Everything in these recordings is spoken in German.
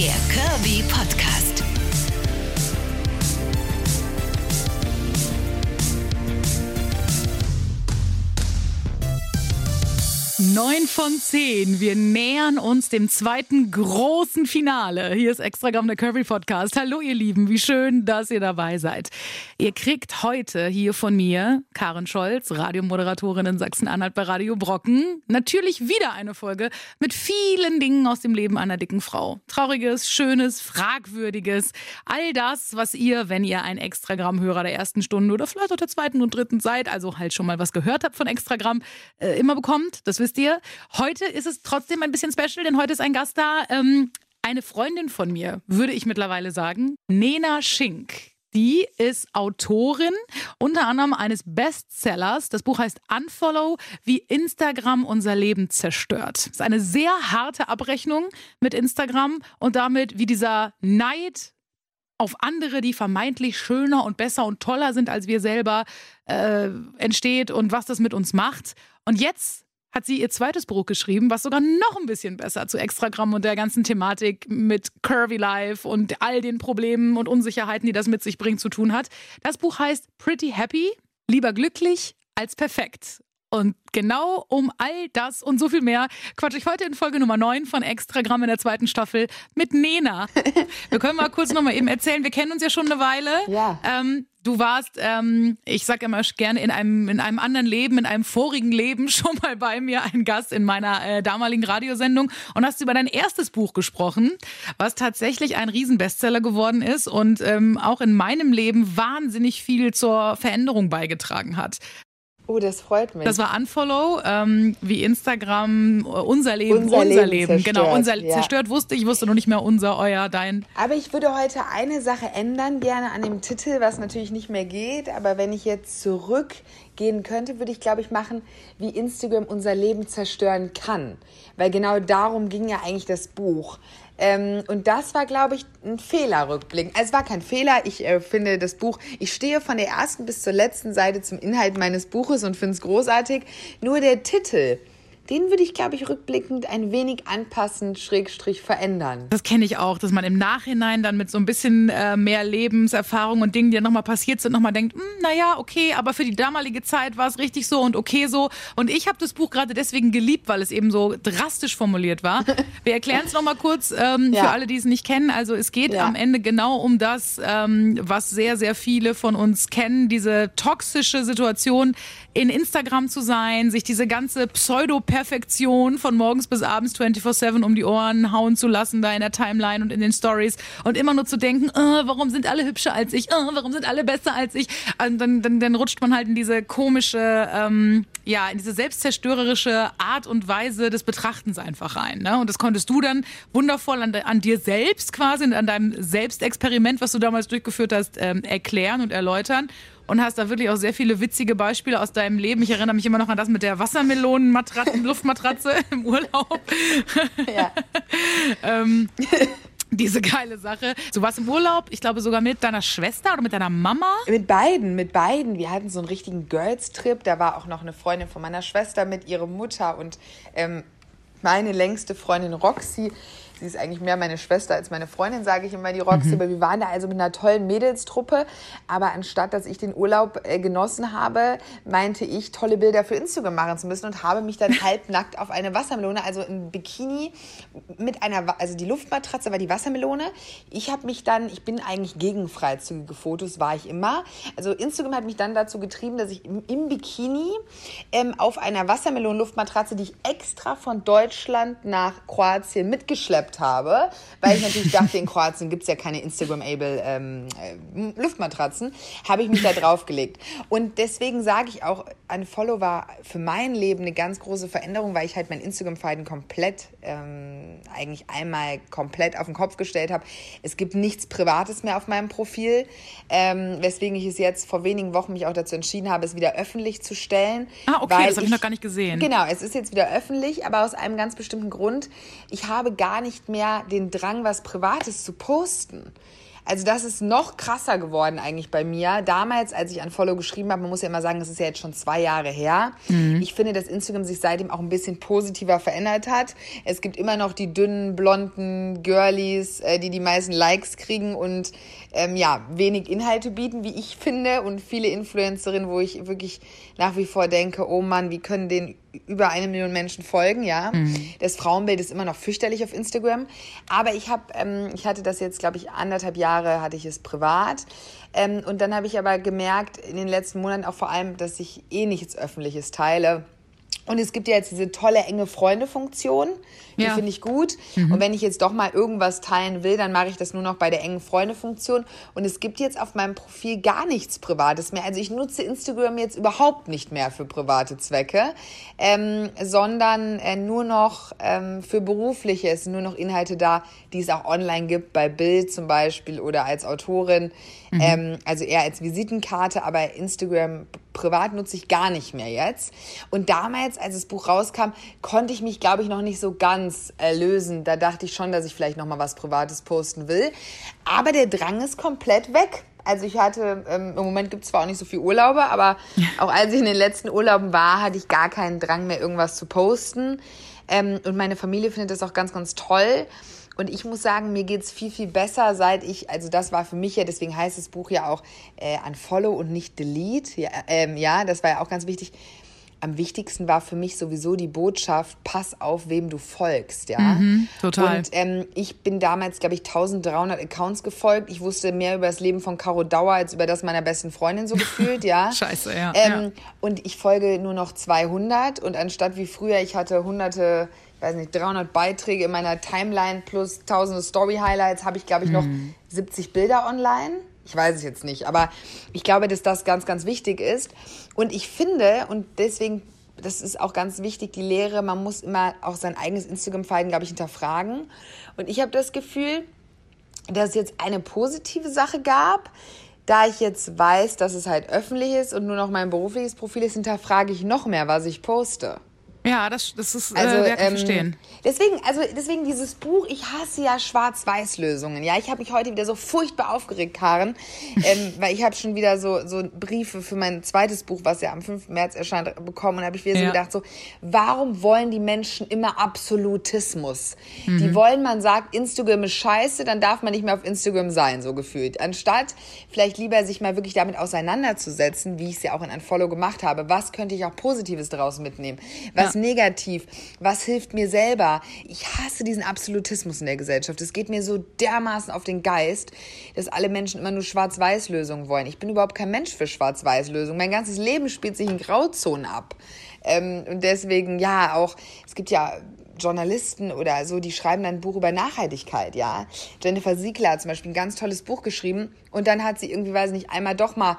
Der Kirby Podcast. 9 von 10. Wir nähern uns dem zweiten großen Finale. Hier ist Extragramm der Curvy Podcast. Hallo ihr Lieben, wie schön, dass ihr dabei seid. Ihr kriegt heute hier von mir, Karen Scholz, Radiomoderatorin in Sachsen-Anhalt bei Radio Brocken, natürlich wieder eine Folge mit vielen Dingen aus dem Leben einer dicken Frau. Trauriges, schönes, fragwürdiges, all das, was ihr, wenn ihr ein Extragramm-Hörer der ersten Stunde oder vielleicht auch der zweiten und dritten seid, also halt schon mal was gehört habt von Extragramm, äh, immer bekommt. Das wisst ihr. Heute ist es trotzdem ein bisschen special, denn heute ist ein Gast da. Ähm, eine Freundin von mir, würde ich mittlerweile sagen, Nena Schink. Die ist Autorin unter anderem eines Bestsellers. Das Buch heißt Unfollow, wie Instagram unser Leben zerstört. Das ist eine sehr harte Abrechnung mit Instagram und damit, wie dieser Neid auf andere, die vermeintlich schöner und besser und toller sind als wir selber, äh, entsteht und was das mit uns macht. Und jetzt hat sie ihr zweites Buch geschrieben, was sogar noch ein bisschen besser zu Extragramm und der ganzen Thematik mit Curvy Life und all den Problemen und Unsicherheiten, die das mit sich bringt, zu tun hat. Das Buch heißt Pretty Happy, lieber glücklich als perfekt. Und genau um all das und so viel mehr quatsche ich heute in Folge Nummer 9 von Extragramm in der zweiten Staffel mit Nena. Wir können mal kurz nochmal eben erzählen, wir kennen uns ja schon eine Weile. Ja. Ähm, Du warst, ähm, ich sag immer gerne, in einem, in einem anderen Leben, in einem vorigen Leben schon mal bei mir ein Gast in meiner äh, damaligen Radiosendung und hast über dein erstes Buch gesprochen, was tatsächlich ein Riesenbestseller geworden ist und ähm, auch in meinem Leben wahnsinnig viel zur Veränderung beigetragen hat. Oh, das freut mich. Das war Unfollow, ähm, wie Instagram, äh, unser Leben, Unser unser, Leben Leben. zerstört, Genau, unser ja. zerstört wusste ich, wusste noch nicht mehr unser, euer, dein. aber ich würde heute eine Sache ändern, gerne an dem Titel, was natürlich nicht mehr geht. Aber wenn ich jetzt zurückgehen könnte, würde ich, glaube ich, machen, wie Instagram unser Leben zerstören kann. Weil genau darum ging ja eigentlich das Buch. Ähm, und das war, glaube ich, ein Fehlerrückblick. Also es war kein Fehler. Ich äh, finde das Buch, ich stehe von der ersten bis zur letzten Seite zum Inhalt meines Buches und finde es großartig. Nur der Titel, den würde ich, glaube ich, rückblickend ein wenig anpassen, schrägstrich verändern. Das kenne ich auch, dass man im Nachhinein dann mit so ein bisschen äh, mehr Lebenserfahrung und Dingen, die ja nochmal passiert sind, nochmal denkt, hm, naja, okay, aber für die damalige Zeit war es richtig so und okay so. Und ich habe das Buch gerade deswegen geliebt, weil es eben so drastisch formuliert war. Wir erklären es nochmal kurz ähm, Ja. für alle, die es nicht kennen. Also es geht Ja. am Ende genau um das, ähm, was sehr, sehr viele von uns kennen, diese toxische Situation, in Instagram zu sein, sich diese ganze Pseudo-Perfektion von morgens bis abends 24-7 um die Ohren hauen zu lassen, da in der Timeline und in den Stories und immer nur zu denken, äh, warum sind alle hübscher als ich, äh, warum sind alle besser als ich. Und dann, dann, dann rutscht man halt in diese komische, ähm, ja, in diese selbstzerstörerische Art und Weise des Betrachtens einfach rein. Ne? Und das konntest du dann wundervoll an, an dir selbst quasi, und an deinem Selbstexperiment, was du damals durchgeführt hast, ähm, erklären und erläutern. Und hast da wirklich auch sehr viele witzige Beispiele aus deinem Leben. Ich erinnere mich immer noch an das mit der Wassermelonenmatratze, Luftmatratze im Urlaub. Ja. ähm, diese geile Sache. Du warst im Urlaub, ich glaube sogar mit deiner Schwester oder mit deiner Mama. Mit beiden, mit beiden. Wir hatten so einen richtigen Girls-Trip. Da war auch noch eine Freundin von meiner Schwester mit, ihre Mutter und ähm, meine längste Freundin Roxy. Sie ist eigentlich mehr meine Schwester als meine Freundin, sage ich immer, die Roxy. Aber wir waren da also mit einer tollen Mädelstruppe. Aber anstatt, dass ich den Urlaub äh, genossen habe, meinte ich, tolle Bilder für Instagram machen zu müssen und habe mich dann halbnackt auf eine Wassermelone, also in Bikini mit einer, also die Luftmatratze war die Wassermelone. Ich habe mich dann, ich bin eigentlich gegen freizügige Fotos, war ich immer. Also Instagram hat mich dann dazu getrieben, dass ich im, im Bikini ähm, auf einer Wassermelonen-Luftmatratze, die ich extra von Deutschland nach Kroatien mitgeschleppt habe, weil ich natürlich dachte, in Kroatien gibt es ja keine Instagram-able ähm, äh, Luftmatratzen, habe ich mich da draufgelegt. Und deswegen sage ich auch, ein Follow war für mein Leben eine ganz große Veränderung, weil ich halt mein Instagram-Verhalten komplett, ähm, eigentlich einmal komplett auf den Kopf gestellt habe. Es gibt nichts Privates mehr auf meinem Profil, ähm, weswegen ich es jetzt vor wenigen Wochen mich auch dazu entschieden habe, es wieder öffentlich zu stellen. Ah, okay, das habe ich noch gar nicht gesehen. Genau, es ist jetzt wieder öffentlich, aber aus einem ganz bestimmten Grund. Ich habe gar nicht mehr den Drang, was Privates zu posten. also das ist noch krasser geworden eigentlich bei mir. Damals, als ich an Follow geschrieben habe, man muss ja immer sagen, das ist ja jetzt schon zwei Jahre her. Mhm. Ich finde, dass Instagram sich seitdem auch ein bisschen positiver verändert hat. Es gibt immer noch die dünnen, blonden Girlies, äh, die die meisten Likes kriegen und ähm, ja, wenig Inhalte bieten, wie ich finde. Und viele Influencerinnen, wo ich wirklich nach wie vor denke, oh Mann, wie können den über eine Million Menschen folgen, ja. Mhm. Das Frauenbild ist immer noch fürchterlich auf Instagram. Aber ich habe, ähm, ich hatte das jetzt, glaube ich, anderthalb Jahre hatte ich es privat. Ähm, und dann habe ich aber gemerkt, in den letzten Monaten auch vor allem, dass ich eh nichts Öffentliches teile. Und es gibt ja jetzt diese tolle enge Freunde-Funktion. Die ja. finde ich gut. Mhm. Und wenn ich jetzt doch mal irgendwas teilen will, dann mache ich das nur noch bei der engen Freunde-Funktion. Und es gibt jetzt auf meinem Profil gar nichts Privates mehr. Also ich nutze Instagram jetzt überhaupt nicht mehr für private Zwecke, ähm, sondern äh, nur noch ähm, für berufliche. Es sind nur noch Inhalte da, die es auch online gibt, bei Bild zum Beispiel oder als Autorin. Mhm. Ähm, also eher als Visitenkarte, aber Instagram privat nutze ich gar nicht mehr jetzt. Und damals, als das Buch rauskam, konnte ich mich, glaube ich, noch nicht so ganz ganz erlösen. Da dachte ich schon, dass ich vielleicht noch mal was Privates posten will. Aber der Drang ist komplett weg. Also ich hatte, ähm, im Moment gibt es zwar auch nicht so viel Urlaube, aber auch als ich in den letzten Urlauben war, hatte ich gar keinen Drang mehr, irgendwas zu posten. Ähm, und meine Familie findet das auch ganz, ganz toll. Und ich muss sagen, mir geht es viel, viel besser, seit ich, also das war für mich ja, deswegen heißt das Buch ja auch äh, Unfollow und nicht Delete. Ja, ähm, ja, das war ja auch ganz wichtig am wichtigsten war für mich sowieso die Botschaft, pass auf, wem du folgst, ja. Mhm, total. Und ähm, ich bin damals, glaube ich, 1300 Accounts gefolgt. Ich wusste mehr über das Leben von Caro Dauer als über das meiner besten Freundin so gefühlt, ja. Scheiße, ja, ähm, ja. Und ich folge nur noch 200 und anstatt wie früher, ich hatte hunderte ich weiß nicht, 300 Beiträge in meiner Timeline plus tausende Story-Highlights, habe ich, glaube ich, noch mhm. 70 Bilder online. Ich weiß es jetzt nicht, aber ich glaube, dass das ganz, ganz wichtig ist. Und ich finde, und deswegen, das ist auch ganz wichtig, die Lehre, man muss immer auch sein eigenes Instagram-Verhalten, glaube ich, hinterfragen. Und ich habe das Gefühl, dass es jetzt eine positive Sache gab. Da ich jetzt weiß, dass es halt öffentlich ist und nur noch mein berufliches Profil ist, hinterfrage ich noch mehr, was ich poste. Ja, das, das ist also, äh, ähm, verstehen. Deswegen, also deswegen dieses Buch, ich hasse ja Schwarz-Weiß-Lösungen. Ja, ich habe mich heute wieder so furchtbar aufgeregt, Karen, ähm, weil ich habe schon wieder so, so Briefe für mein zweites Buch, was ja am 5. März erscheint, bekommen und habe ich wieder ja. so gedacht, so, warum wollen die Menschen immer Absolutismus? Mhm. Die wollen, man sagt, Instagram ist scheiße, dann darf man nicht mehr auf Instagram sein, so gefühlt. Anstatt vielleicht lieber sich mal wirklich damit auseinanderzusetzen, wie ich es ja auch in ein Follow gemacht habe, was könnte ich auch Positives daraus mitnehmen? Was was negativ, was hilft mir selber. Ich hasse diesen Absolutismus in der Gesellschaft. Es geht mir so dermaßen auf den Geist, dass alle Menschen immer nur Schwarz-Weiß-Lösungen wollen. Ich bin überhaupt kein Mensch für Schwarz-Weiß-Lösungen. Mein ganzes Leben spielt sich in Grauzonen ab. Ähm, und deswegen, ja, auch, es gibt ja Journalisten oder so, die schreiben dann ein Buch über Nachhaltigkeit, ja. Jennifer Siegler hat zum Beispiel ein ganz tolles Buch geschrieben und dann hat sie irgendwie, weiß nicht, einmal doch mal,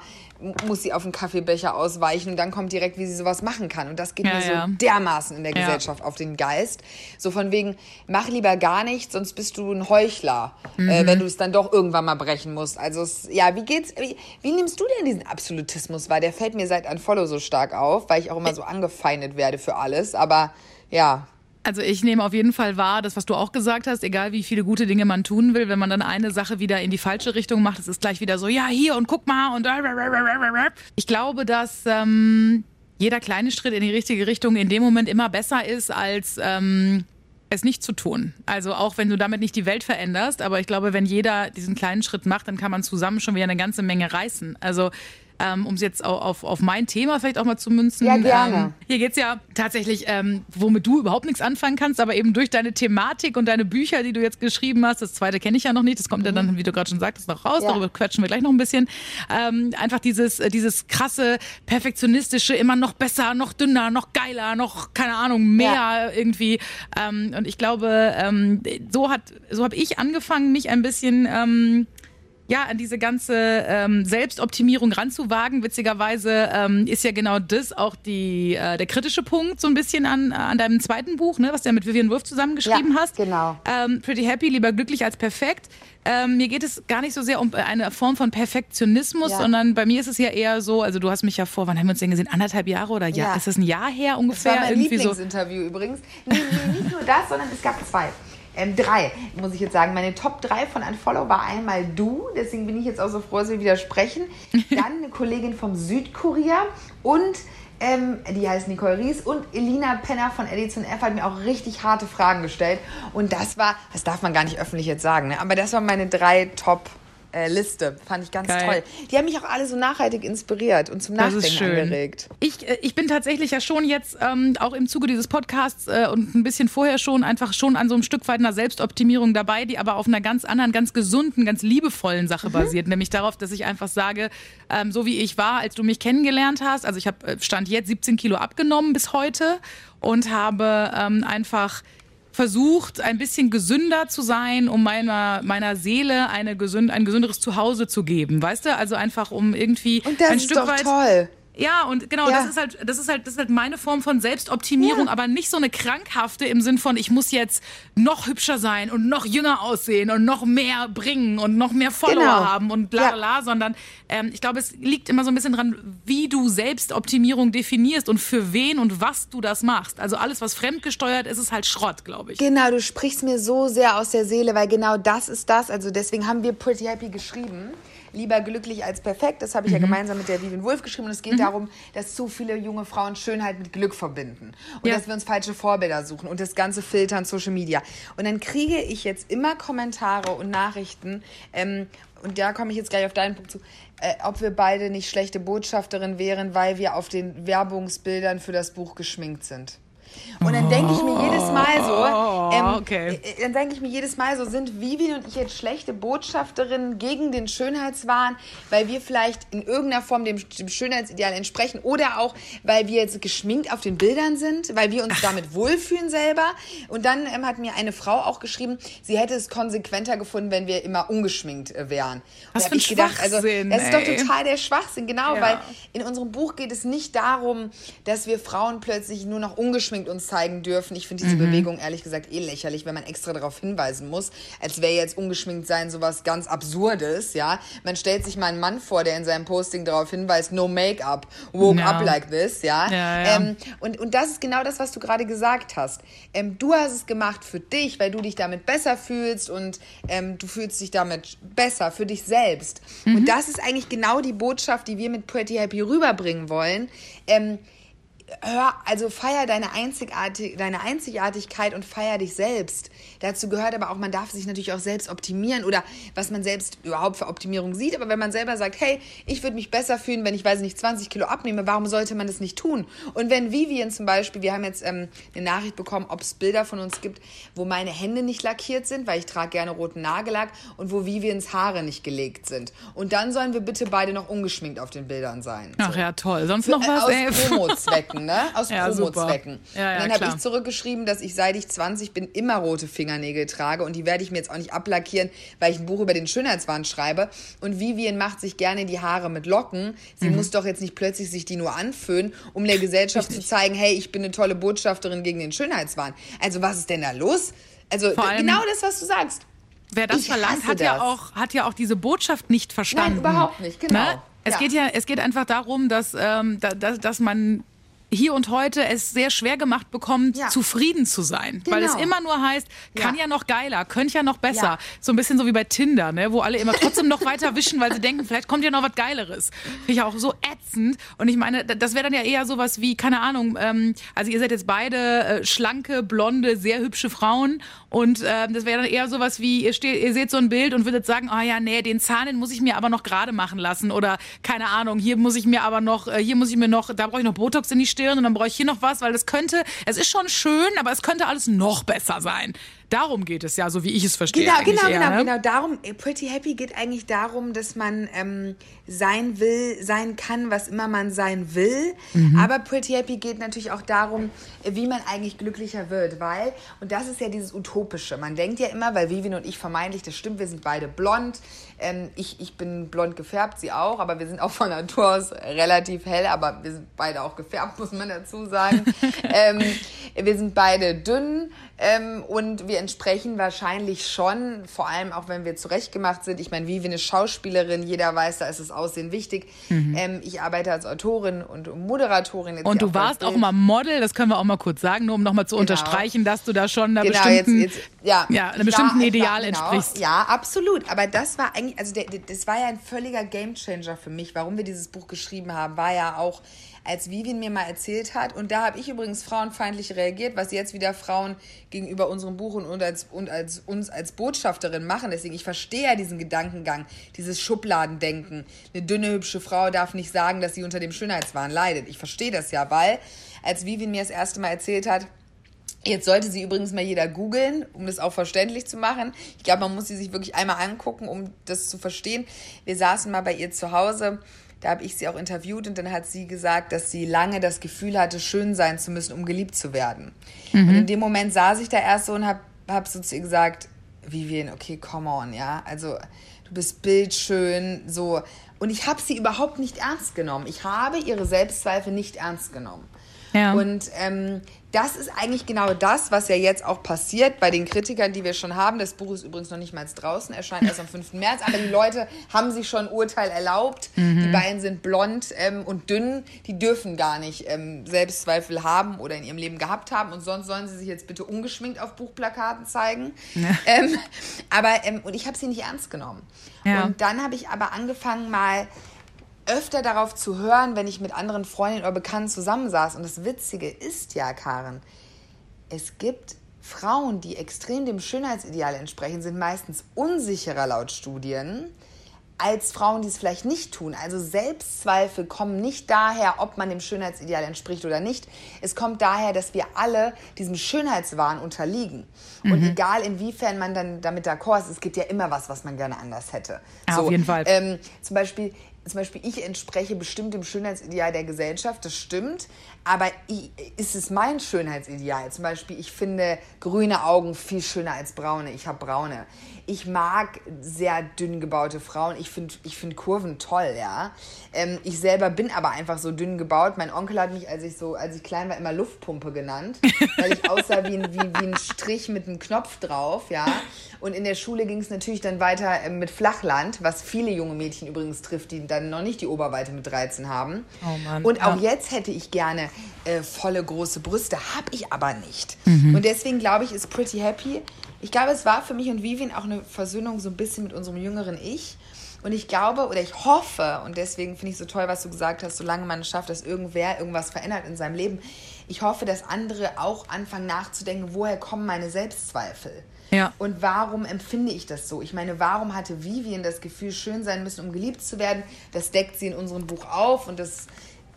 muss sie auf einen Kaffeebecher ausweichen und dann kommt direkt, wie sie sowas machen kann. Und das geht ja, mir ja. so dermaßen in der ja. Gesellschaft auf den Geist. So von wegen, mach lieber gar nichts, sonst bist du ein Heuchler, äh, mhm. äh, wenn du es dann doch irgendwann mal brechen musst. Also, es, ja, wie geht's, wie, wie nimmst du denn diesen Absolutismus wahr? Der fällt mir seit Unfollow so stark auf, weil ich auch immer so angefeindet werde für alles. Aber ja, also ich nehme auf jeden Fall wahr, das, was du auch gesagt hast, egal wie viele gute Dinge man tun will, wenn man dann eine Sache wieder in die falsche Richtung macht, es ist gleich wieder so, ja, hier und guck mal und ich glaube, dass ähm, jeder kleine Schritt in die richtige Richtung in dem Moment immer besser ist, als ähm, es nicht zu tun. Also auch wenn du damit nicht die Welt veränderst, aber ich glaube, wenn jeder diesen kleinen Schritt macht, dann kann man zusammen schon wieder eine ganze Menge reißen. Also ähm, um es jetzt auf, auf mein Thema vielleicht auch mal zu münzen. Ja, gerne. Ähm, hier geht es ja tatsächlich, ähm, womit du überhaupt nichts anfangen kannst, aber eben durch deine Thematik und deine Bücher, die du jetzt geschrieben hast, das zweite kenne ich ja noch nicht, das kommt mhm. ja dann, wie du gerade schon sagtest, noch raus, ja. darüber quetschen wir gleich noch ein bisschen. Ähm, einfach dieses, äh, dieses krasse, perfektionistische, immer noch besser, noch dünner, noch geiler, noch, keine Ahnung, mehr ja. irgendwie. Ähm, und ich glaube, ähm, so hat, so habe ich angefangen, mich ein bisschen ähm, ja, an diese ganze ähm, Selbstoptimierung ranzuwagen. Witzigerweise ähm, ist ja genau das auch die, äh, der kritische Punkt so ein bisschen an, an deinem zweiten Buch, ne, was du ja mit Vivian Wurf zusammengeschrieben ja, hast. genau. Ähm, Pretty Happy, lieber glücklich als perfekt. Ähm, mir geht es gar nicht so sehr um eine Form von Perfektionismus, ja. sondern bei mir ist es ja eher so, also du hast mich ja vor, wann haben wir uns denn gesehen? Anderthalb Jahre oder ja? ja. Ist das ein Jahr her ungefähr? Das war mein Lieblingsinterview so? übrigens. Nee, nee, nicht nur das, sondern es gab zwei. Ähm, drei, muss ich jetzt sagen. Meine Top 3 von Unfollow war einmal du, deswegen bin ich jetzt auch so froh, dass wir widersprechen. Dann eine Kollegin vom Südkurier und ähm, die heißt Nicole Ries und Elina Penner von Edison F hat mir auch richtig harte Fragen gestellt. Und das war, das darf man gar nicht öffentlich jetzt sagen, ne? aber das waren meine drei Top äh, Liste. Fand ich ganz Geil. toll. Die haben mich auch alle so nachhaltig inspiriert und zum Nachdenken angeregt. Ich, äh, ich bin tatsächlich ja schon jetzt ähm, auch im Zuge dieses Podcasts äh, und ein bisschen vorher schon einfach schon an so einem Stück weit einer Selbstoptimierung dabei, die aber auf einer ganz anderen, ganz gesunden, ganz liebevollen Sache mhm. basiert. Nämlich darauf, dass ich einfach sage, ähm, so wie ich war, als du mich kennengelernt hast, also ich habe äh, Stand jetzt 17 Kilo abgenommen bis heute und habe ähm, einfach versucht, ein bisschen gesünder zu sein, um meiner, meiner Seele eine gesünd, ein gesünderes Zuhause zu geben. Weißt du? Also einfach, um irgendwie Und das ein ist Stück doch weit. Toll. Ja, und genau, ja. das ist halt, das ist halt, das ist halt meine Form von Selbstoptimierung, ja. aber nicht so eine krankhafte im Sinn von, ich muss jetzt noch hübscher sein und noch jünger aussehen und noch mehr bringen und noch mehr Follower genau. haben und bla bla, ja. sondern ähm, ich glaube, es liegt immer so ein bisschen dran, wie du Selbstoptimierung definierst und für wen und was du das machst. Also alles, was fremdgesteuert ist, ist halt Schrott, glaube ich. Genau, du sprichst mir so sehr aus der Seele, weil genau das ist das. Also deswegen haben wir Pretty Happy geschrieben lieber glücklich als perfekt. Das habe ich mhm. ja gemeinsam mit der Vivian Wolf geschrieben. Und es geht mhm. darum, dass zu viele junge Frauen Schönheit mit Glück verbinden. Und ja. dass wir uns falsche Vorbilder suchen und das Ganze filtern, Social Media. Und dann kriege ich jetzt immer Kommentare und Nachrichten. Ähm, und da komme ich jetzt gleich auf deinen Punkt zu, äh, ob wir beide nicht schlechte Botschafterinnen wären, weil wir auf den Werbungsbildern für das Buch geschminkt sind. Und dann denke ich mir jedes Mal so, ähm, okay. Äh, dann denke ich mir jedes Mal so, sind Vivi und ich jetzt schlechte Botschafterinnen gegen den Schönheitswahn, weil wir vielleicht in irgendeiner Form dem, dem Schönheitsideal entsprechen oder auch, weil wir jetzt geschminkt auf den Bildern sind, weil wir uns Ach. damit wohlfühlen selber. Und dann ähm, hat mir eine Frau auch geschrieben, sie hätte es konsequenter gefunden, wenn wir immer ungeschminkt äh, wären. Was für ein gedacht, also das ist doch total der Schwachsinn, genau, ja. weil in unserem Buch geht es nicht darum, dass wir Frauen plötzlich nur noch ungeschminkt uns zeigen dürfen. Ich finde diese mhm. Bewegung ehrlich gesagt eh lächerlich, wenn man extra darauf hinweisen muss, als wäre jetzt ungeschminkt sein sowas ganz Absurdes, ja. Man stellt sich mal einen Mann vor, der in seinem Posting darauf hinweist, no Make-up, woke ja. up like this, ja. ja, ja. Ähm, und, und das ist genau das, was du gerade gesagt hast. Ähm, du hast es gemacht für dich, weil du dich damit besser fühlst und ähm, du fühlst dich damit besser für dich selbst. Mhm. Und das ist eigentlich genau die Botschaft, die wir mit Pretty Happy rüberbringen wollen. Ähm, hör, also feier deine, Einzigartig, deine Einzigartigkeit und feier dich selbst. Dazu gehört aber auch, man darf sich natürlich auch selbst optimieren oder was man selbst überhaupt für Optimierung sieht. Aber wenn man selber sagt, hey, ich würde mich besser fühlen, wenn ich, weiß nicht, 20 Kilo abnehme, warum sollte man das nicht tun? Und wenn Vivian zum Beispiel, wir haben jetzt ähm, eine Nachricht bekommen, ob es Bilder von uns gibt, wo meine Hände nicht lackiert sind, weil ich trage gerne roten Nagellack und wo Vivians Haare nicht gelegt sind. Und dann sollen wir bitte beide noch ungeschminkt auf den Bildern sein. So. Ach ja, toll. Sonst noch was? Äh, aus Promo-Zwecken ne? Aus ja, Promo-Zwecken. Ja, ja, dann habe ich zurückgeschrieben, dass ich seit ich 20 bin immer rote Fingernägel trage und die werde ich mir jetzt auch nicht ablackieren, weil ich ein Buch über den Schönheitswahn schreibe. Und Vivian macht sich gerne die Haare mit Locken. Sie mhm. muss doch jetzt nicht plötzlich sich die nur anföhnen, um der Gesellschaft Richtig. zu zeigen, hey, ich bin eine tolle Botschafterin gegen den Schönheitswahn. Also was ist denn da los? Also genau das, was du sagst. Wer das ich verlangt, hat das. ja, auch, hat ja auch diese Botschaft nicht verstanden. Nein, überhaupt nicht, genau. Ne? Es ja. geht ja, es geht einfach darum, dass, ähm, da, dass, dass man hier und heute es sehr schwer gemacht bekommt, ja. zufrieden zu sein. Genau. Weil es genau. immer nur heißt, kann ja, ja noch geiler, könnte ja noch besser. Ja. So ein bisschen so wie bei Tinder, ne? wo alle immer trotzdem noch weiter wischen, weil sie denken, vielleicht kommt ja noch was Geileres. Finde ich auch so ätzend. Und ich meine, das wäre dann ja eher sowas wie, keine Ahnung, ähm, also ihr seid jetzt beide äh, schlanke, blonde, sehr hübsche Frauen und äh, das wäre dann eher sowas wie, ihr, steht, ihr seht so ein Bild und würdet sagen, ah oh ja, nee, den Zahn, den muss ich mir aber noch gerade machen lassen. Oder keine Ahnung, hier muss ich mir aber noch, äh, hier muss ich mir noch, da brauche ich noch Botox in die Stirn Stirn und dann brauche ich hier noch was, weil das könnte, es ist schon schön, aber es könnte alles noch besser sein. Darum geht es ja, so wie ich es verstehe. Genau, genau, eher, genau, ne? genau. Darum, äh, Pretty Happy geht eigentlich darum, dass man ähm, sein will, sein kann, was immer man sein will. Mhm. Aber Pretty Happy geht natürlich auch darum, wie man eigentlich glücklicher wird, weil, und das ist ja dieses Utopische. Man denkt ja immer, weil Vivian und ich vermeintlich, das stimmt, wir sind beide blond. Ähm, ich, ich bin blond gefärbt, sie auch, aber wir sind auch von Natur aus relativ hell, aber wir sind beide auch gefärbt, muss man dazu sagen. ähm, wir sind beide dünn Ähm, und wir entsprechen wahrscheinlich schon, vor allem auch wenn wir zurechtgemacht sind. Ich meine, wie, wie eine Schauspielerin, jeder weiß, da ist das Aussehen wichtig. Mhm. Ähm, ich arbeite als Autorin und Moderatorin. und du warst auch mal Model, das können wir auch mal kurz sagen, nur um nochmal zu genau. unterstreichen, dass du da schon einer genau, bestimmten, jetzt, jetzt, ja, ja, einer bestimmten war, Ideal genau, entsprichst. Ja, absolut. Aber das war eigentlich, also der, das war ja ein völliger Gamechanger für mich. Warum wir dieses Buch geschrieben haben, war ja auch, als Vivian mir mal erzählt hat. Und da habe ich übrigens frauenfeindlich reagiert, was jetzt wieder Frauen gegenüber unserem Buch und, als, und als uns als Botschafterin machen. Deswegen, ich verstehe ja diesen Gedankengang, dieses Schubladendenken. Eine dünne, hübsche Frau darf nicht sagen, dass sie unter dem Schönheitswahn leidet. Ich verstehe das ja, weil als Vivian mir das erste Mal erzählt hat, Jetzt sollte sie übrigens mal jeder googeln, um das auch verständlich zu machen. Ich glaube, man muss sie sich wirklich einmal angucken, um das zu verstehen. Wir saßen mal bei ihr zu Hause da habe ich sie auch interviewt und dann hat sie gesagt, dass sie lange das Gefühl hatte, schön sein zu müssen, um geliebt zu werden. Mhm. Und in dem Moment saß ich da erst so und habe hab so zu ihr gesagt, Vivian, okay, come on, ja. Also du bist bildschön, so. Und ich habe sie überhaupt nicht ernst genommen. Ich habe ihre Selbstzweifel nicht ernst genommen. Ja. Und ähm, das ist eigentlich genau das, was ja jetzt auch passiert bei den Kritikern, die wir schon haben. Das Buch ist übrigens noch nicht mal draußen, erscheint erst am 5. März, aber die Leute haben sich schon Urteil erlaubt. Mhm. Die beiden sind blond ähm, und dünn, die dürfen gar nicht ähm, Selbstzweifel haben oder in ihrem Leben gehabt haben und sonst sollen sie sich jetzt bitte ungeschminkt auf Buchplakaten zeigen. Ja. Ähm, aber ähm, und ich habe sie nicht ernst genommen. Ja. Und dann habe ich aber angefangen mal öfter darauf zu hören, wenn ich mit anderen Freundinnen oder Bekannten zusammensaß. Und das Witzige ist ja, Karen, es gibt Frauen, die extrem dem Schönheitsideal entsprechen, sind meistens unsicherer laut Studien als Frauen, die es vielleicht nicht tun. Also Selbstzweifel kommen nicht daher, ob man dem Schönheitsideal entspricht oder nicht. Es kommt daher, dass wir alle diesem Schönheitswahn unterliegen. Mhm. Und egal inwiefern man dann damit d'accord ist, es gibt ja immer was, was man gerne anders hätte. Ja, so, auf jeden Fall. Ähm, zum Beispiel, zum Beispiel ich entspreche bestimmt dem Schönheitsideal der Gesellschaft, das stimmt, aber ist es mein Schönheitsideal? Zum Beispiel, ich finde grüne Augen viel schöner als braune, ich habe braune. Ich mag sehr dünn gebaute Frauen, ich finde ich find Kurven toll, ja. Ähm, ich selber bin aber einfach so dünn gebaut. Mein Onkel hat mich, als ich, so, als ich klein war, immer Luftpumpe genannt, weil ich aussah wie ein, wie, wie ein Strich mit einem Knopf drauf, ja. Und in der Schule ging es natürlich dann weiter äh, mit Flachland, was viele junge Mädchen übrigens trifft, die dann noch nicht die Oberweite mit 13 haben. Oh Mann. Und auch ja. jetzt hätte ich gerne äh, volle große Brüste, habe ich aber nicht. Mhm. Und deswegen glaube ich, ist Pretty Happy. Ich glaube, es war für mich und Vivian auch eine Versöhnung so ein bisschen mit unserem jüngeren Ich. Und ich glaube oder ich hoffe, und deswegen finde ich so toll, was du gesagt hast, solange man es schafft, dass irgendwer irgendwas verändert in seinem Leben, ich hoffe, dass andere auch anfangen nachzudenken, woher kommen meine Selbstzweifel? Ja. Und warum empfinde ich das so? Ich meine, warum hatte Vivian das Gefühl, schön sein müssen, um geliebt zu werden? Das deckt sie in unserem Buch auf und das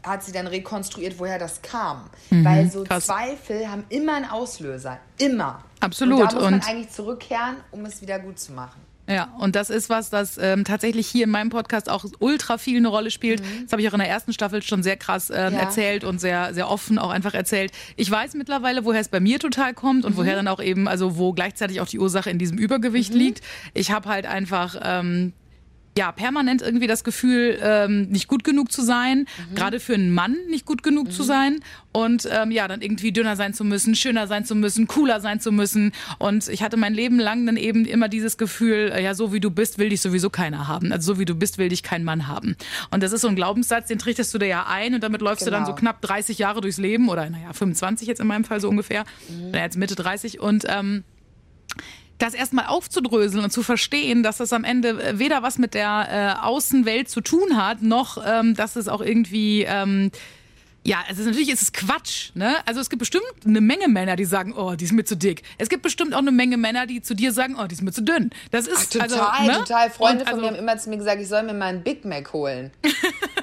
hat sie dann rekonstruiert, woher das kam. Mhm, Weil so krass. Zweifel haben immer einen Auslöser. Immer. Absolut. Und da muss man und eigentlich zurückkehren, um es wieder gut zu machen. Ja, und das ist was, das ähm, tatsächlich hier in meinem Podcast auch ultra viel eine Rolle spielt. Mhm. Das habe ich auch in der ersten Staffel schon sehr krass ähm, ja. erzählt und sehr, sehr offen auch einfach erzählt. Ich weiß mittlerweile, woher es bei mir total kommt und mhm. woher dann auch eben, also wo gleichzeitig auch die Ursache in diesem Übergewicht mhm. liegt. Ich habe halt einfach ähm, ja, permanent irgendwie das Gefühl, ähm, nicht gut genug zu sein, mhm. gerade für einen Mann nicht gut genug mhm. zu sein und ähm, ja, dann irgendwie dünner sein zu müssen, schöner sein zu müssen, cooler sein zu müssen. Und ich hatte mein Leben lang dann eben immer dieses Gefühl, äh, ja, so wie du bist, will dich sowieso keiner haben. Also so wie du bist, will dich kein Mann haben. Und das ist so ein Glaubenssatz, den trichtest du dir ja ein und damit läufst genau. du dann so genau. knapp 30 Jahre durchs Leben oder naja, 25 jetzt in meinem Fall so ungefähr, mhm. jetzt Mitte 30 und ähm, das erstmal aufzudröseln und zu verstehen, dass das am Ende äh, weder was mit der äh, Außenwelt zu tun hat, noch ähm, dass es auch irgendwie ähm, ja, also natürlich ist es Quatsch, ne? Also es gibt bestimmt eine Menge Männer, die sagen, oh, die ist mir zu dick. Es gibt bestimmt auch eine Menge Männer, die zu dir sagen, oh, die ist mir zu dünn. Das ist Ach, total, also, ne? total. Freunde Und, von mir also haben immer zu mir gesagt, ich soll mir mal einen Big Mac holen.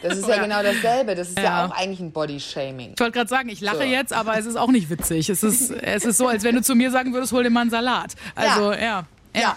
Das ist ja, ja genau dasselbe. Das ist ja, ja auch eigentlich ein Body-Shaming. Ich wollte gerade sagen, ich lache so. jetzt, aber es ist auch nicht witzig. Es ist, es ist so, als wenn du zu mir sagen würdest, hol dir mal einen Salat. Also, ja. ja. ja.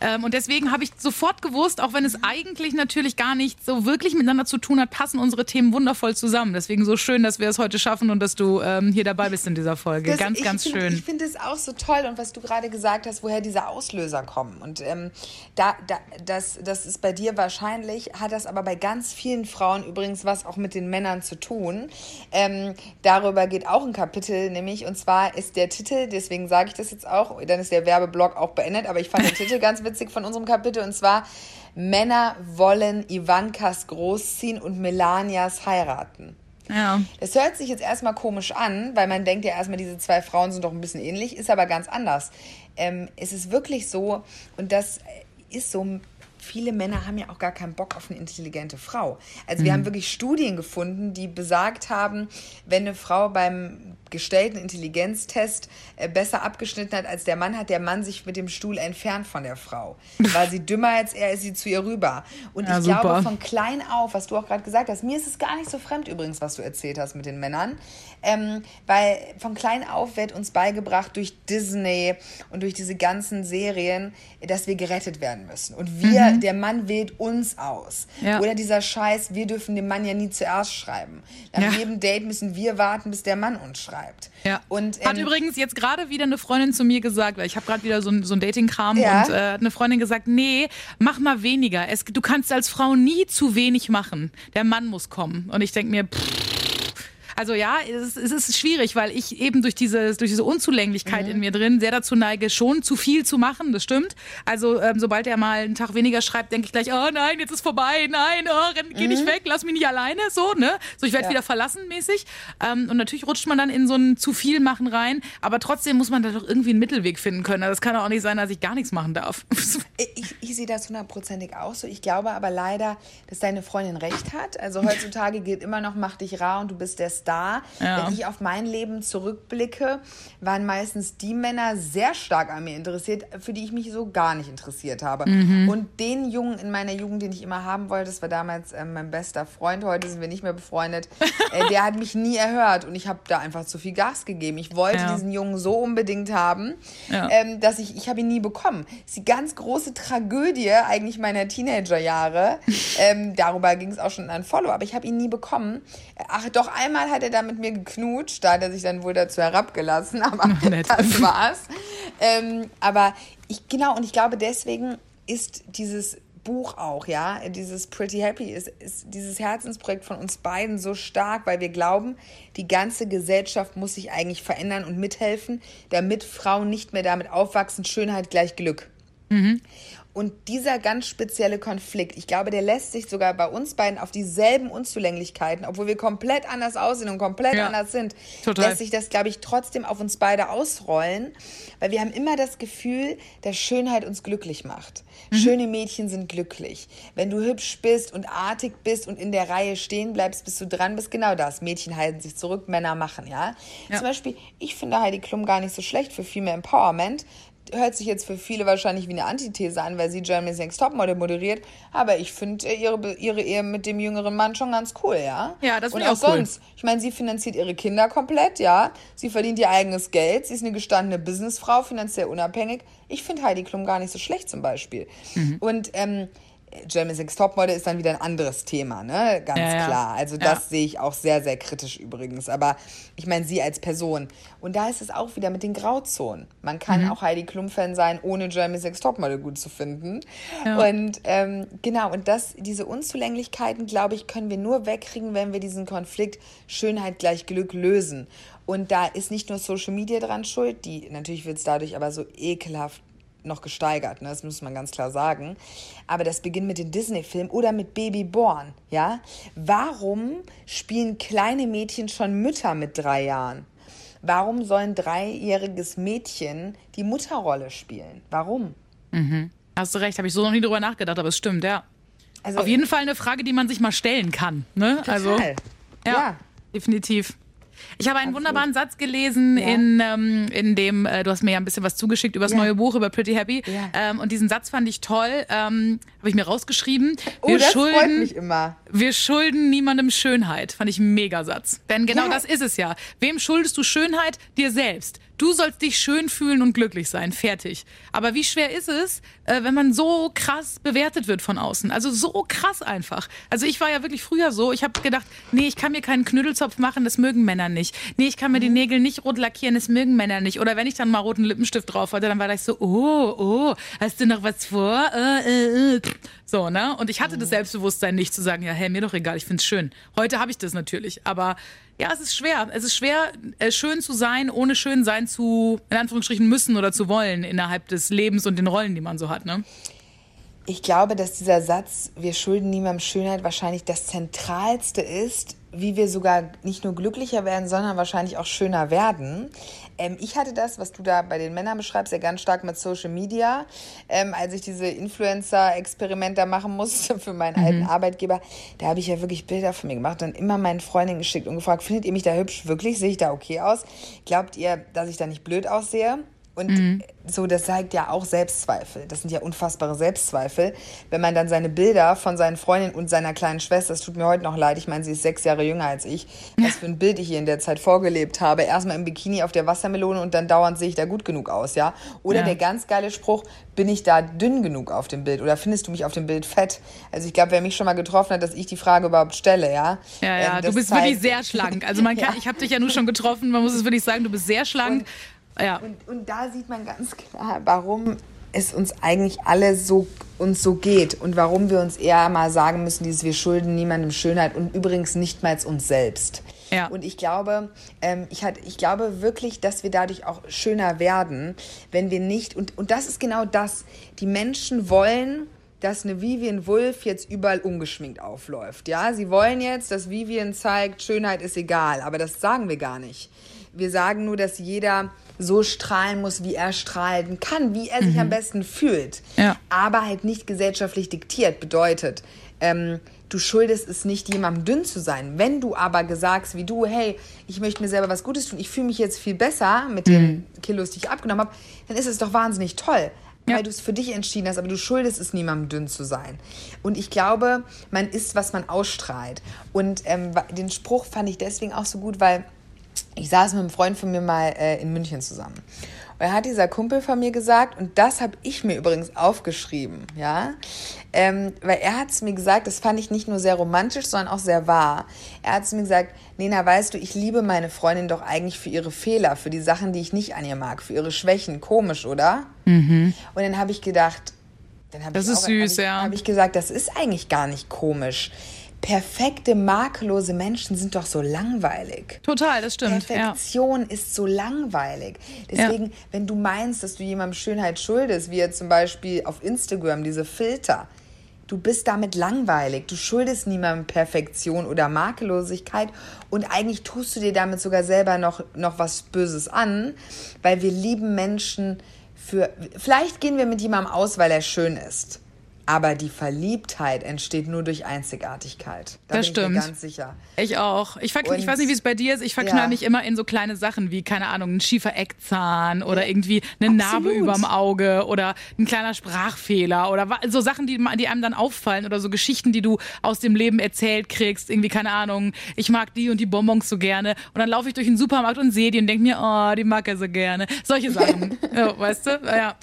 Ähm, und deswegen habe ich sofort gewusst, auch wenn es eigentlich natürlich gar nicht so wirklich miteinander zu tun hat, passen unsere Themen wundervoll zusammen. Deswegen so schön, dass wir es heute schaffen und dass du ähm, hier dabei bist in dieser Folge. Das, ganz, ganz find, schön. Ich finde es auch so toll und was du gerade gesagt hast, woher diese Auslöser kommen. Und ähm, da, da, das, das ist bei dir wahrscheinlich, hat das aber bei ganz vielen Frauen übrigens was auch mit den Männern zu tun. Ähm, darüber geht auch ein Kapitel, nämlich, und zwar ist der Titel, deswegen sage ich das jetzt auch, dann ist der Werbeblock auch beendet, aber ich fand den Titel ganz witzig von unserem Kapitel und zwar Männer wollen Ivankas großziehen und Melanias heiraten. Ja. Das hört sich jetzt erstmal komisch an, weil man denkt ja erstmal, diese zwei Frauen sind doch ein bisschen ähnlich, ist aber ganz anders. Ähm, es ist wirklich so, und das ist so, viele Männer haben ja auch gar keinen Bock auf eine intelligente Frau. Also wir haben wirklich Studien gefunden, die besagt haben, wenn eine Frau beim gestellten Intelligenztest äh, besser abgeschnitten hat als der Mann, hat der Mann sich mit dem Stuhl entfernt von der Frau. War sie dümmer als er, ist sie zu ihr rüber. Und Ja, ich super. glaube, von klein auf, was du auch gerade gesagt hast, mir ist es gar nicht so fremd übrigens, was du erzählt hast mit den Männern, ähm, weil von klein auf wird uns beigebracht durch Disney und durch diese ganzen Serien, dass wir gerettet werden müssen. Und wir, der Mann wählt uns aus. Mhm. Ja. Oder dieser Scheiß, wir dürfen dem Mann ja nie zuerst schreiben. Nach Ja. jedem Date müssen wir warten, bis der Mann uns schreibt. Ja. Und, hat ähm, übrigens jetzt gerade wieder eine Freundin zu mir gesagt, weil ich habe gerade wieder so ein, so ein Dating-Kram Ja. und äh, hat eine Freundin gesagt, nee, mach mal weniger. Es, du kannst als Frau nie zu wenig machen. Der Mann muss kommen. Und ich denke mir, pff, also ja, es, es ist schwierig, weil ich eben durch diese, durch diese Unzulänglichkeit in mir drin sehr dazu neige, schon zu viel zu machen, das stimmt. Also ähm, sobald er mal einen Tag weniger schreibt, denke ich gleich, oh nein, jetzt ist vorbei, nein, oh, renn, geh nicht weg, lass mich nicht alleine, so, ne? So, ich werde Ja. wieder verlassen mäßig. Ähm, und natürlich rutscht man dann in so ein zu viel machen rein, aber trotzdem muss man da doch irgendwie einen Mittelweg finden können. Also Das kann doch auch nicht sein, dass ich gar nichts machen darf. Ich, ich sehe das hundertprozentig auch so. Ich glaube aber leider, dass deine Freundin recht hat. Also heutzutage gilt immer noch, mach dich rar und du bist der Star. Ja. Wenn ich auf mein Leben zurückblicke, waren meistens die Männer sehr stark an mir interessiert, für die ich mich so gar nicht interessiert habe. Mhm. Und den Jungen in meiner Jugend, den ich immer haben wollte, das war damals äh, mein bester Freund, heute sind wir nicht mehr befreundet, äh, der hat mich nie erhört und ich habe da einfach zu viel Gas gegeben. Ich wollte Ja. diesen Jungen so unbedingt haben, Ja. ähm, dass ich, ich habe ihn nie bekommen. Das ist die ganz große Tragödie eigentlich meiner Teenagerjahre. ähm, darüber ging es auch schon in ein Follow, aber ich habe ihn nie bekommen. Ach, doch einmal hat er da mit mir geknutscht, da hat er sich dann wohl dazu herabgelassen, aber nett. das war's. Ähm, aber ich, genau, und ich glaube, deswegen ist dieses Buch auch, ja, dieses Pretty Happy ist, ist dieses Herzensprojekt von uns beiden so stark, weil wir glauben, die ganze Gesellschaft muss sich eigentlich verändern und mithelfen, damit Frauen nicht mehr damit aufwachsen, Schönheit gleich Glück. Und dieser ganz spezielle Konflikt, ich glaube, der lässt sich sogar bei uns beiden auf dieselben Unzulänglichkeiten, obwohl wir komplett anders aussehen und komplett Ja, anders sind, total. lässt sich das, glaube ich, trotzdem auf uns beide ausrollen, weil wir haben immer das Gefühl, dass Schönheit uns glücklich macht. Mhm. Schöne Mädchen sind glücklich. Wenn du hübsch bist und artig bist und in der Reihe stehen bleibst, bis du dran bist, genau das. Mädchen halten sich zurück, Männer machen, ja. Ja. Zum Beispiel, ich finde Heidi Klum gar nicht so schlecht für Female Empowerment. Hört sich jetzt für viele wahrscheinlich wie eine Antithese an, weil sie Germany's Next Topmodel moderiert. Aber ich finde äh, ihre, ihre Ehe mit dem jüngeren Mann schon ganz cool, ja? Ja, das finde ich auch cool. sonst. Ich meine, sie finanziert ihre Kinder komplett, ja. Sie verdient ihr eigenes Geld. Sie ist eine gestandene Businessfrau, finanziell unabhängig. Ich finde Heidi Klum gar nicht so schlecht zum Beispiel. Mhm. Und ähm, Germany's Next Topmodel ist dann wieder ein anderes Thema, ne? Ganz Ja, ja. klar. Also Ja. das sehe ich auch sehr, sehr kritisch übrigens. Aber ich meine, sie als Person. Und da ist es auch wieder mit den Grauzonen. Man kann Mhm. auch Heidi Klum-Fan sein, ohne Jeremy Sex Topmodel gut zu finden. Ja. Und ähm, genau, und das, diese Unzulänglichkeiten, glaube ich, können wir nur wegkriegen, wenn wir diesen Konflikt Schönheit gleich Glück lösen. Und da ist nicht nur Social Media dran schuld, die natürlich wird es dadurch aber so ekelhaft noch gesteigert, ne? das muss man ganz klar sagen. Aber das beginnt mit den Disney-Filmen oder mit Baby Born, ja? Warum spielen kleine Mädchen schon Mütter mit drei Jahren? Warum soll ein dreijähriges Mädchen die Mutterrolle spielen? Warum? Hast du recht, habe ich so noch nie drüber nachgedacht, aber es stimmt, ja. Also Auf jeden Fall eine Frage, die man sich mal stellen kann. Ne? Also, Total. ja, Ja. definitiv. Ich habe einen wunderbaren Satz gelesen, Ja. in, ähm, in dem, äh, du hast mir ja ein bisschen was zugeschickt über das Ja. neue Buch, über Pretty Happy. Ja. Ähm, und diesen Satz fand ich toll, ähm, habe ich mir rausgeschrieben. Oh, Wir das freut schulden, mich immer. Wir schulden niemandem Schönheit. Fand ich ein Megasatz. Denn genau das ist es ja. Wem schuldest du Schönheit? Dir selbst. Du sollst dich schön fühlen und glücklich sein. Fertig. Aber wie schwer ist es, äh, wenn man so krass bewertet wird von außen? Also so krass einfach. Also ich war ja wirklich früher so. Ich habe gedacht, nee, ich kann mir keinen Knüttelzopf machen, das mögen Männer nicht. Nee, ich kann mir die Nägel nicht rot lackieren, das mögen Männer nicht. Oder wenn ich dann mal roten Lippenstift drauf hatte, dann war ich so, oh, oh, hast du noch was vor? Äh, äh, äh. So, ne? Und ich hatte das Selbstbewusstsein nicht zu sagen, ja, hey, mir doch egal, ich find's schön. Heute habe ich das natürlich, aber ja, es ist schwer. Es ist schwer, äh, schön zu sein, ohne schön sein zu, in Anführungsstrichen, müssen oder zu wollen innerhalb des Lebens und den Rollen, die man so hat, ne? Ich glaube, dass dieser Satz, wir schulden niemandem Schönheit, wahrscheinlich das Zentralste ist, wie wir sogar nicht nur glücklicher werden, sondern wahrscheinlich auch schöner werden. Ähm, ich hatte das, was du da bei den Männern beschreibst, ja ganz stark mit Social Media. Ähm, als ich diese Influencer-Experimenter machen musste für meinen alten Arbeitgeber, da habe ich ja wirklich Bilder von mir gemacht und immer meinen Freundinnen geschickt und gefragt, findet ihr mich da hübsch? Wirklich? Sehe ich da okay aus? Glaubt ihr, dass ich da nicht blöd aussehe? Und so, das zeigt ja auch Selbstzweifel. Das sind ja unfassbare Selbstzweifel. Wenn man dann seine Bilder von seinen Freundinnen und seiner kleinen Schwester, es tut mir heute noch leid, ich meine, sie ist sechs Jahre jünger als ich, was für ein Bild ich ihr in der Zeit vorgelebt habe. Erstmal im Bikini auf der Wassermelone und dann dauernd sehe ich da gut genug aus, ja. Oder Ja. der ganz geile Spruch, bin ich da dünn genug auf dem Bild oder findest du mich auf dem Bild fett? Also ich glaube, wer mich schon mal getroffen hat, dass ich die Frage überhaupt stelle, ja. Ja, ja, Ähm, du das bist zeigt- wirklich sehr schlank. Also man kann, ich habe dich ja nur schon getroffen, man muss es wirklich sagen, du bist sehr schlank. Ja. Und, und da sieht man ganz klar, warum es uns eigentlich alle so uns so geht und warum wir uns eher mal sagen müssen, dieses wir schulden niemandem Schönheit und übrigens nicht mal uns selbst. Ja. Und ich glaube, ähm, ich, hat, ich glaube wirklich, dass wir dadurch auch schöner werden, wenn wir nicht, und, und das ist genau das, die Menschen wollen, dass eine Vivian Wulff jetzt überall ungeschminkt aufläuft. Ja, sie wollen jetzt, dass Vivian zeigt, Schönheit ist egal, aber das sagen wir gar nicht. Wir sagen nur, dass jeder so strahlen muss, wie er strahlen kann, wie er sich am besten fühlt. Ja. Aber halt nicht gesellschaftlich diktiert. Bedeutet, ähm, du schuldest es nicht, jemandem dünn zu sein. Wenn du aber gesagt wie du, hey, ich möchte mir selber was Gutes tun, ich fühle mich jetzt viel besser mit den Kilos, die ich abgenommen habe, dann ist es doch wahnsinnig toll. Ja. Weil du es für dich entschieden hast, aber du schuldest es niemandem dünn zu sein. Und ich glaube, man ist, was man ausstrahlt. Und ähm, den Spruch fand ich deswegen auch so gut, weil ich saß mit einem Freund von mir mal äh, in München zusammen. Und er hat dieser Kumpel von mir gesagt, und das habe ich mir übrigens aufgeschrieben, ja, ähm, weil er hat es mir gesagt, das fand ich nicht nur sehr romantisch, sondern auch sehr wahr. Er hat es mir gesagt, Nena, weißt du, ich liebe meine Freundin doch eigentlich für ihre Fehler, für die Sachen, die ich nicht an ihr mag, für ihre Schwächen. Komisch, oder? Und dann habe ich gedacht, dann habe Das ich auch, süß, hab ich, ja. Habe ich gesagt, das ist eigentlich gar nicht komisch. Perfekte, makellose Menschen sind doch so langweilig. Total, das stimmt. Ja. Perfektion ist so langweilig. Deswegen, wenn du meinst, dass du jemandem Schönheit schuldest, wie jetzt zum Beispiel auf Instagram diese Filter, du bist damit langweilig. Du schuldest niemandem Perfektion oder Makellosigkeit und eigentlich tust du dir damit sogar selber noch, noch was Böses an, weil wir lieben Menschen für. Vielleicht gehen wir mit jemandem aus, weil er schön ist. Aber die Verliebtheit entsteht nur durch Einzigartigkeit. Da Das bin ich mir stimmt. ganz sicher. Ich auch. Ich, verk- ich Und- weiß nicht, wie es bei dir ist. Ich verknall Ja. mich immer in so kleine Sachen wie, keine Ahnung, ein schiefer Eckzahn oder irgendwie eine Narbe Absolut. überm Auge oder ein kleiner Sprachfehler oder so Sachen, die, die einem dann auffallen oder so Geschichten, die du aus dem Leben erzählt kriegst. Irgendwie, keine Ahnung, ich mag die und die Bonbons so gerne. Und dann laufe ich durch den Supermarkt und sehe die und denke mir, oh, die mag er so gerne. Solche Sachen. ja, weißt du? Ja.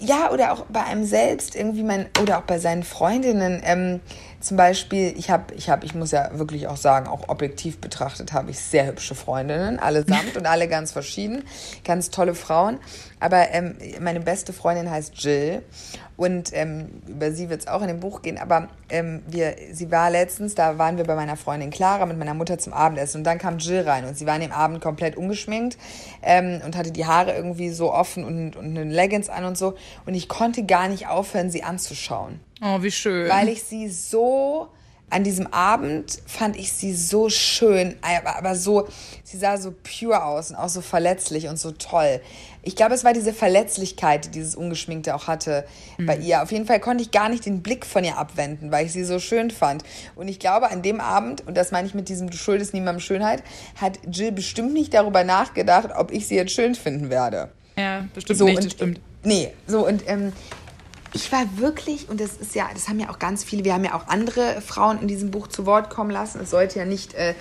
Ja, oder auch bei einem selbst irgendwie man oder auch bei seinen Freundinnen. Ähm, zum Beispiel, ich habe, ich habe, ich muss ja wirklich auch sagen, auch objektiv betrachtet habe ich sehr hübsche Freundinnen, allesamt und alle ganz verschieden, ganz tolle Frauen. Aber ähm, meine beste Freundin heißt Jill und ähm, über sie wird es auch in dem Buch gehen. Aber ähm, wir, sie war letztens, da waren wir bei meiner Freundin Clara mit meiner Mutter zum Abendessen und dann kam Jill rein und sie war an dem Abend komplett ungeschminkt ähm, und hatte die Haare irgendwie so offen und, und eine Leggings an und so und ich konnte gar nicht aufhören, sie anzuschauen Oh, wie schön. weil ich sie so an diesem Abend fand ich sie so schön, aber, aber so, sie sah so pure aus und auch so verletzlich und so toll. Ich glaube, es war diese Verletzlichkeit, die dieses Ungeschminkte auch hatte bei ihr. Auf jeden Fall konnte ich gar nicht den Blick von ihr abwenden, weil ich sie so schön fand. Und ich glaube, an dem Abend, und das meine ich mit diesem Du schuldest niemandem Schönheit, hat Jill bestimmt nicht darüber nachgedacht, ob ich sie jetzt schön finden werde. ja, bestimmt So, nicht, und, das stimmt. Nee, so und ähm, ich war wirklich, und das ist ja, das haben ja auch ganz viele, wir haben ja auch andere Frauen in diesem Buch zu Wort kommen lassen. Es sollte ja nicht äh,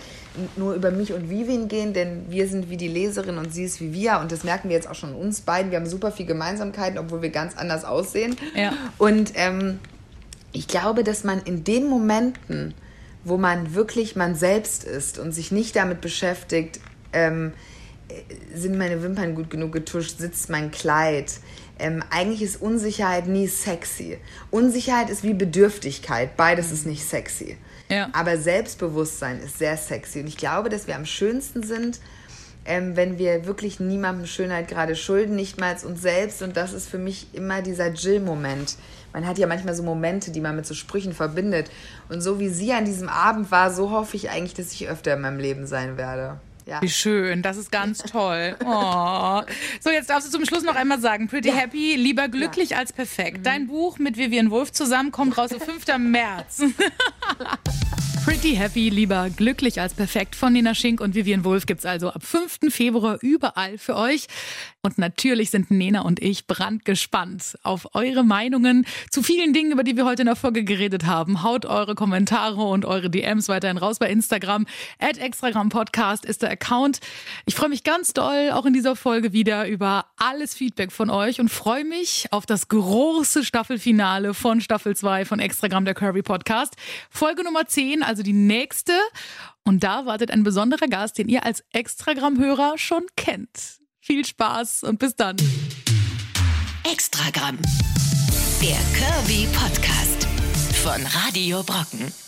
nur über mich und Vivian gehen, denn wir sind wie die Leserin und sie ist wie wir. Und das merken wir jetzt auch schon uns beiden. Wir haben super viel Gemeinsamkeiten, obwohl wir ganz anders aussehen. Ja. Und ähm, ich glaube, dass man in den Momenten, wo man wirklich man selbst ist und sich nicht damit beschäftigt, ähm, äh, sind meine Wimpern gut genug getuscht, sitzt mein Kleid. Ähm, eigentlich ist Unsicherheit nie sexy. Unsicherheit ist wie Bedürftigkeit. Beides ist nicht sexy. Ja. Aber Selbstbewusstsein ist sehr sexy. Und ich glaube, dass wir am schönsten sind, ähm, wenn wir wirklich niemandem Schönheit gerade schulden, nicht mal uns selbst. Und das ist für mich immer dieser Jill-Moment. Man hat ja manchmal so Momente, die man mit so Sprüchen verbindet. Und so wie sie an diesem Abend war, so hoffe ich eigentlich, dass ich öfter in meinem Leben sein werde. Ja. Wie schön, das ist ganz toll. Oh. So, jetzt darfst du zum Schluss noch einmal sagen, Pretty Ja. Happy, lieber glücklich als perfekt. Dein Buch mit Vivian Wolf zusammen kommt raus am 5. März. Pretty Happy, lieber glücklich als perfekt von Nina Schink und Vivian Wolf gibt's also ab 5. Februar überall für euch. Und natürlich sind Nena und ich brandgespannt auf eure Meinungen zu vielen Dingen, über die wir heute in der Folge geredet haben. Haut eure Kommentare und eure DMs weiterhin raus bei Instagram. At Extragram Podcast ist der Account. Ich freue mich ganz doll auch in dieser Folge wieder über alles Feedback von euch und freue mich auf das große Staffelfinale von Staffel 2 von Extragram der Curvy Podcast. Folge Nummer 10, also die nächste. Und da wartet ein besonderer Gast, den ihr als Extragram-Hörer schon kennt. Viel Spaß und bis dann. Extragramm. Der Kirby Podcast von Radio Brocken.